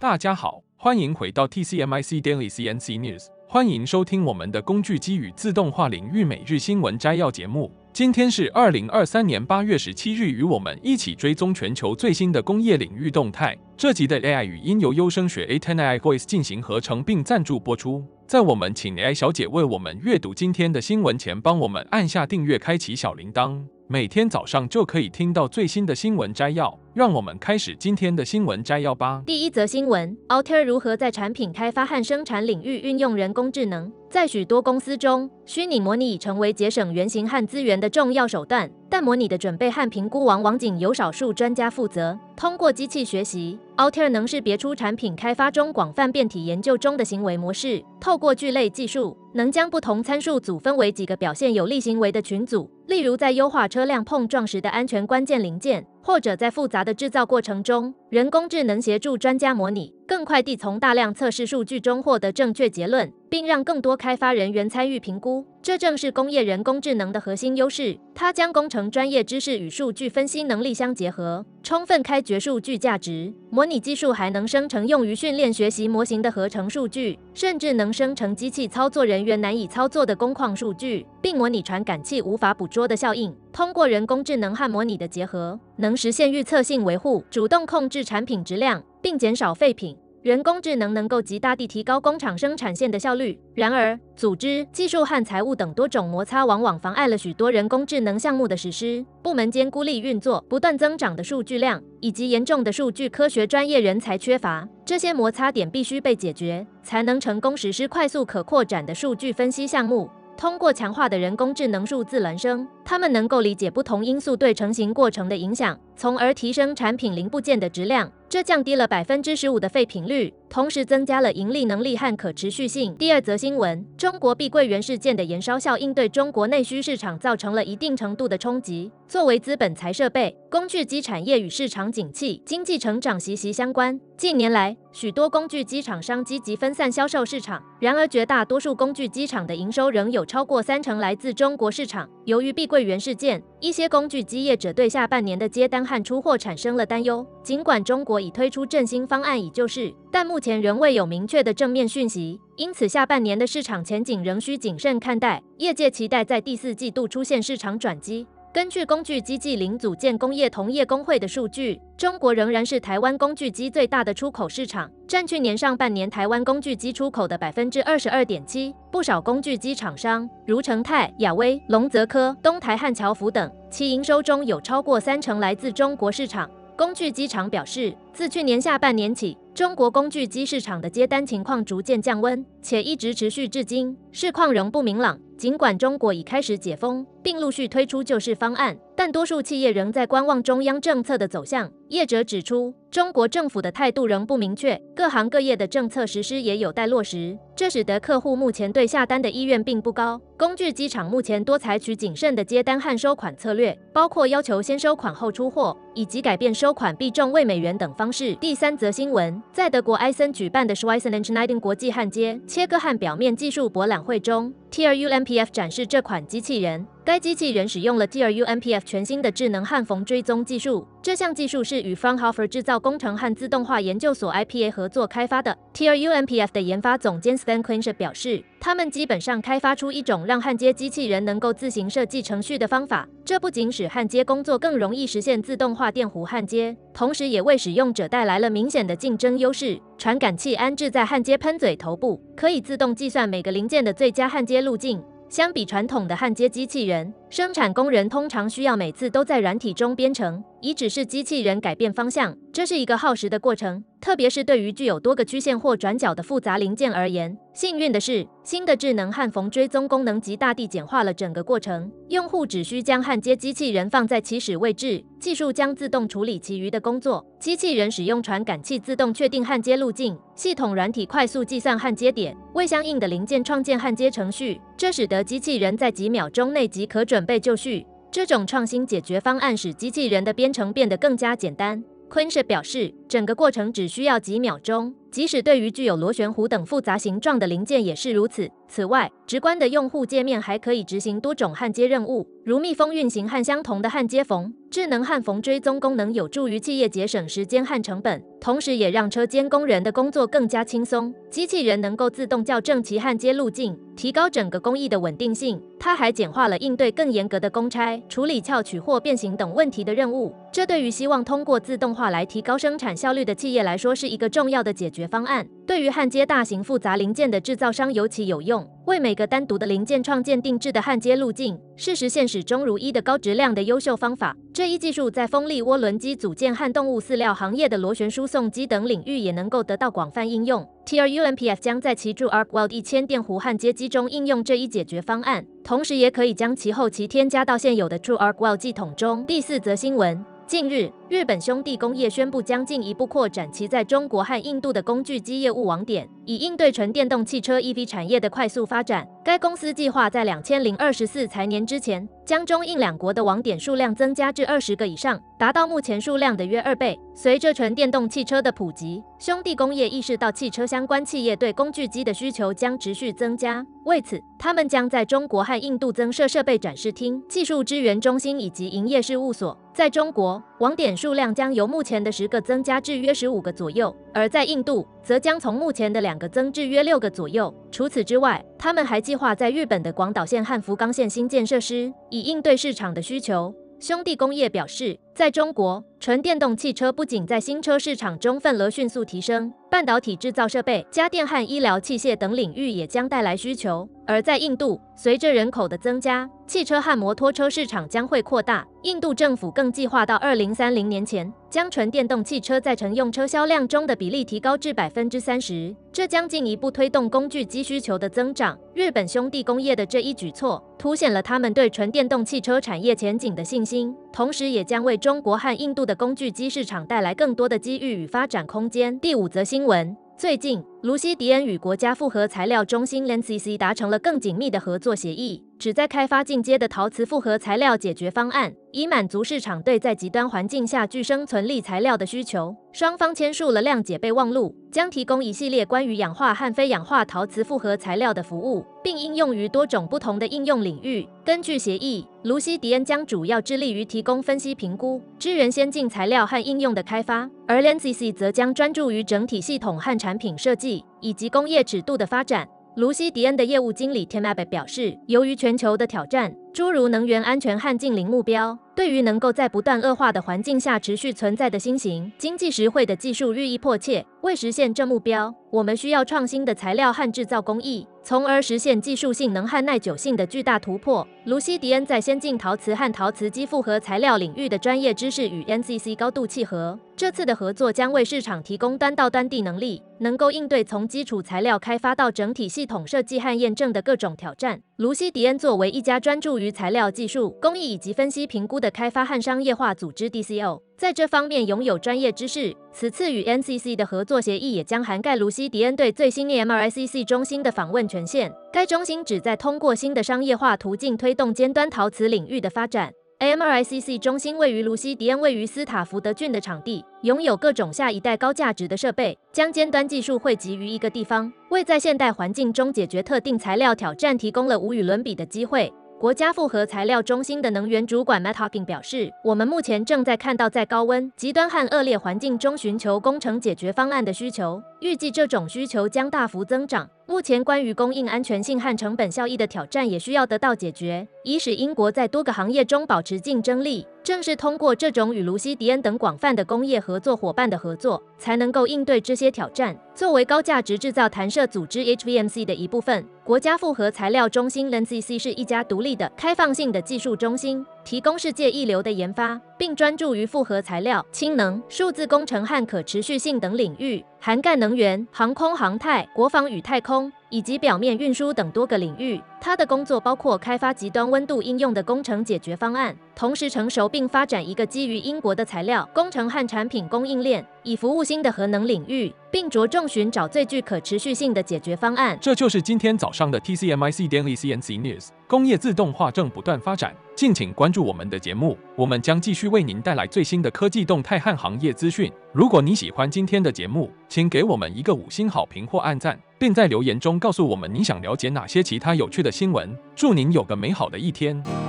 大家好，欢迎回到 TCMIC Daily CNC News，欢迎收听我们的工具机与自动化领域每日新闻摘要节目。今天是二零二三年八月十七日，与我们一起追踪全球最新的工业领域动态。这集的 AI 语音由优声学 A10 AI Voice 进行合成并赞助播出。在我们请 AI 小姐为我们阅读今天的新闻前，帮我们按下订阅，开启小铃铛。每天早上就可以听到最新的新闻摘要，让我们开始今天的新闻摘要吧。第一则新闻：Altair 如何在产品开发和生产领域运用人工智能？在许多公司中，虚拟模拟已成为节省原型和资源的重要手段，但模拟的准备和评估往往仅由少数专家负责。通过机器学习，Altair 能识别出产品开发中广泛变体研究中的行为模式，透过聚类技术，能将不同参数组分为几个表现有利行为的群组。例如，在优化车辆碰撞时的安全关键零件，或者在复杂的制造过程中，人工智能协助专家模拟，更快地从大量测试数据中获得正确结论，并让更多开发人员参与评估。这正是工业人工智能的核心优势。它将工程专业知识与数据分析能力相结合，充分开掘数据价值。模拟技术还能生成用于训练学习模型的合成数据，甚至能生成机器操作人员难以操作的工况数据，并模拟传感器无法捕捉的效应。通过人工智能和模拟的结合，能实现预测性维护，主动控制产品质量，并减少废品。人工智能能够极大地提高工厂生产线的效率。然而，组织、技术和财务等多种摩擦往往妨碍了许多人工智能项目的实施。部门间孤立运作、不断增长的数据量以及严重的数据科学专业人才缺乏，这些摩擦点必须被解决，才能成功实施快速可扩展的数据分析项目。通过强化的人工智能数字孪生，他们能够理解不同因素对成型过程的影响，从而提升产品零部件的质量。这降低了百分之十五的废品率，同时增加了盈利能力和可持续性。第二则新闻：中国碧桂园事件的延烧效应对中国内需市场造成了一定程度的冲击。作为资本财设备，工具机产业与市场景气、经济成长息息相关。近年来，许多工具机厂商积极分散销售市场，然而绝大多数工具机厂的营收仍有超过三成来自中国市场。由于碧桂园事件，一些工具机业者对下半年的接单 和出货产生了担忧。尽管中国已推出振兴方案以救市，但目前仍未有明确的正面讯息，因此下半年的市场前景仍需谨慎看待。业界期待在第四季度出现市场转机。根据工具机暨零组件工业同业公会的数据，中国仍然是台湾工具机最大的出口市场，占去年上半年台湾工具机出口的百分之二十二点七。不少工具机厂商，如成泰、亚威、龙泽科、东台和乔福等，其营收中有超过三成来自中国市场。工具机厂表示，自去年下半年起，中国工具机市场的接单情况逐渐降温，且一直持续至今，市况仍不明朗。尽管中国已开始解封，并陆续推出救市方案，但多数企业仍在观望中央政策的走向。业者指出，中国政府的态度仍不明确，各行各业的政策实施也有待落实，这使得客户目前对下单的意愿并不高。工具机厂目前多采取谨慎的接单和收款策略，包括要求先收款后出货，以及改变收款比重为美元等方式。第三则新闻，在德国埃森举办的 Schweissen&Schneiden 国际焊接、切割焊表面技术博览会中，TRU MPF 展示这款机器人。该机器人使用了 TRU MPF 全新的智能焊缝追踪技术。这项技术是与 Fraunhofer 制造工程和自动化研究所 IPA 合作开发的。TRU MPF 的研发总监 Stan Quinsher 表示，他们基本上开发出一种让焊接机器人能够自行设计程序的方法。这不仅使焊接工作更容易实现自动化电弧焊接，同时也为使用者带来了明显的竞争优势。传感器安置在焊接喷嘴头部，可以自动计算每个零件的最佳焊接路径。相比传统的焊接机器人，生产工人通常需要每次都在软体中编程，以指示机器人改变方向。这是一个耗时的过程，特别是对于具有多个曲线或转角的复杂零件而言。幸运的是，新的智能焊缝追踪功能极大地简化了整个过程。用户只需将焊接机器人放在起始位置，技术将自动处理其余的工作。机器人使用传感器自动确定焊接路径，系统软体快速计算焊接点，为相应的零件创建焊接程序。这使得机器人在几秒钟内即可准准备就绪。这种创新解决方案使机器人的编程变得更加简单。昆士表示，整个过程只需要几秒钟，即使对于具有螺旋弧等复杂形状的零件也是如此。此外，直观的用户界面还可以执行多种焊接任务，如密封运行和相同的焊接缝。智能焊缝追踪功能有助于企业节省时间和成本，同时也让车间工人的工作更加轻松。机器人能够自动校正其焊接路径，提高整个工艺的稳定性。它还简化了应对更严格的公差、处理翘曲或变形等问题的任务。这对于希望通过自动化来提高生产效率的企业来说，是一个重要的解决方案。对于焊接大型复杂零件的制造商尤其有用。为每个单独的零件创建定制的焊接路径，是实现始终如一的高质量的优秀方法。这一技术在风力涡轮机组件和动物饲料行业的螺旋输送机等领域也能够得到广泛应用。TRUMPF 将在其 TrueArc-Weld 一千电弧焊接机中应用这一解决方案，同时也可以将其后期添加到现有的 TrueArc-Weld 系统中。第四则新闻。近日，日本兄弟工业宣布将进一步扩展其在中国和印度的工具机业务网点，以应对纯电动汽车 EV 产业的快速发展。该公司计划在两千零二十四财年之前，将中印两国的网点数量增加至二十个以上，达到目前数量的约二倍。随着纯电动汽车的普及，兄弟工业意识到汽车相关企业对工具机的需求将持续增加。为此，他们将在中国和印度增设设备展示厅、技术支援中心以及营业事务所。在中国，网点数量将由目前的十个增加至约十五个左右；而在印度，则将从目前的两个增至约六个左右。除此之外，他们还计划在日本的广岛县和福冈县新建设施，以应对市场的需求。兄弟工业表示，在中国，纯电动汽车不仅在新车市场中份额迅速提升，半导体制造设备、家电和医疗器械等领域也将带来需求。而在印度，随着人口的增加，汽车和摩托车市场将会扩大。印度政府更计划到二零三零年前，将纯电动汽车在乘用车销量中的比例提高至百分之三十，这将进一步推动工具机需求的增长。日本兄弟工业的这一举措，凸显了他们对纯电动汽车产业前景的信心，同时也将为中国和印度的工具机市场带来更多的机遇与发展空间。第五则新闻，最近，卢西迪恩与国家复合材料中心 （NCC） 达成了更紧密的合作协议，旨在开发进阶的陶瓷复合材料解决方案，以满足市场对在极端环境下具生存力材料的需求。双方签署了谅解备忘录，将提供一系列关于氧化和非氧化陶瓷复合材料的服务，并应用于多种不同的应用领域。根据协议，卢西迪恩将主要致力于提供分析评估，支援先进材料和应用的开发，而 NCC 则将专注于整体系统和产品设计以及工业尺度的发展。卢西迪恩的业务经理 Tim Abbe 表示，由于全球的挑战，诸如能源安全和净零目标，对于能够在不断恶化的环境下持续存在的新型、经济实惠的技术日益迫切。为实现这目标，我们需要创新的材料和制造工艺，从而实现技术性能和耐久性的巨大突破。卢西迪恩在先进陶瓷和陶瓷基复合材料领域的专业知识与 NCC 高度契合。这次的合作将为市场提供端到端地能力，能够应对从基础材料开发到整体系统设计和验证的各种挑战。卢西迪恩作为一家专注于材料技术、工艺以及分析评估的开发和商业化组织 DCO。在这方面拥有专业知识。此次与 NCC 的合作协议也将涵盖卢西迪恩对最新 MRICC 中心的访问权限。该中心旨在通过新的商业化途径推动尖端陶瓷领域的发展。AMRICC 中心位于卢西迪恩位于斯塔福德郡的场地，拥有各种下一代高价值的设备，将尖端技术汇集于一个地方，为在现代环境中解决特定材料挑战提供了无与伦比的机会。国家复合材料中心的能源主管 Matt Hocking 表示：“我们目前正在看到在高温、极端和恶劣环境中寻求工程解决方案的需求，预计这种需求将大幅增长。目前关于供应安全性和成本效益的挑战也需要得到解决，以使英国在多个行业中保持竞争力。”正是通过这种与卢西迪恩等广泛的工业合作伙伴的合作，才能够应对这些挑战。作为高价值制造弹射组织 HVMC 的一部分，国家复合材料中心 LNCC 是一家独立的、开放性的技术中心，提供世界一流的研发，并专注于复合材料、氢能、数字工程和可持续性等领域，涵盖能源、航空航太、国防与太空。以及表面运输等多个领域。他的工作包括开发极端温度应用的工程解决方案，同时成熟并发展一个基于英国的材料工程和产品供应链，以服务新的核能领域，并着重寻找最具可持续性的解决方案。这就是今天早上的 TCMIC Daily CNC News。工业自动化正不断发展，敬请关注我们的节目，我们将继续为您带来最新的科技动态和行业资讯。如果你喜欢今天的节目，请给我们一个五星好评或按赞，并在留言中告诉我们你想了解哪些其他有趣的新闻。祝您有个美好的一天。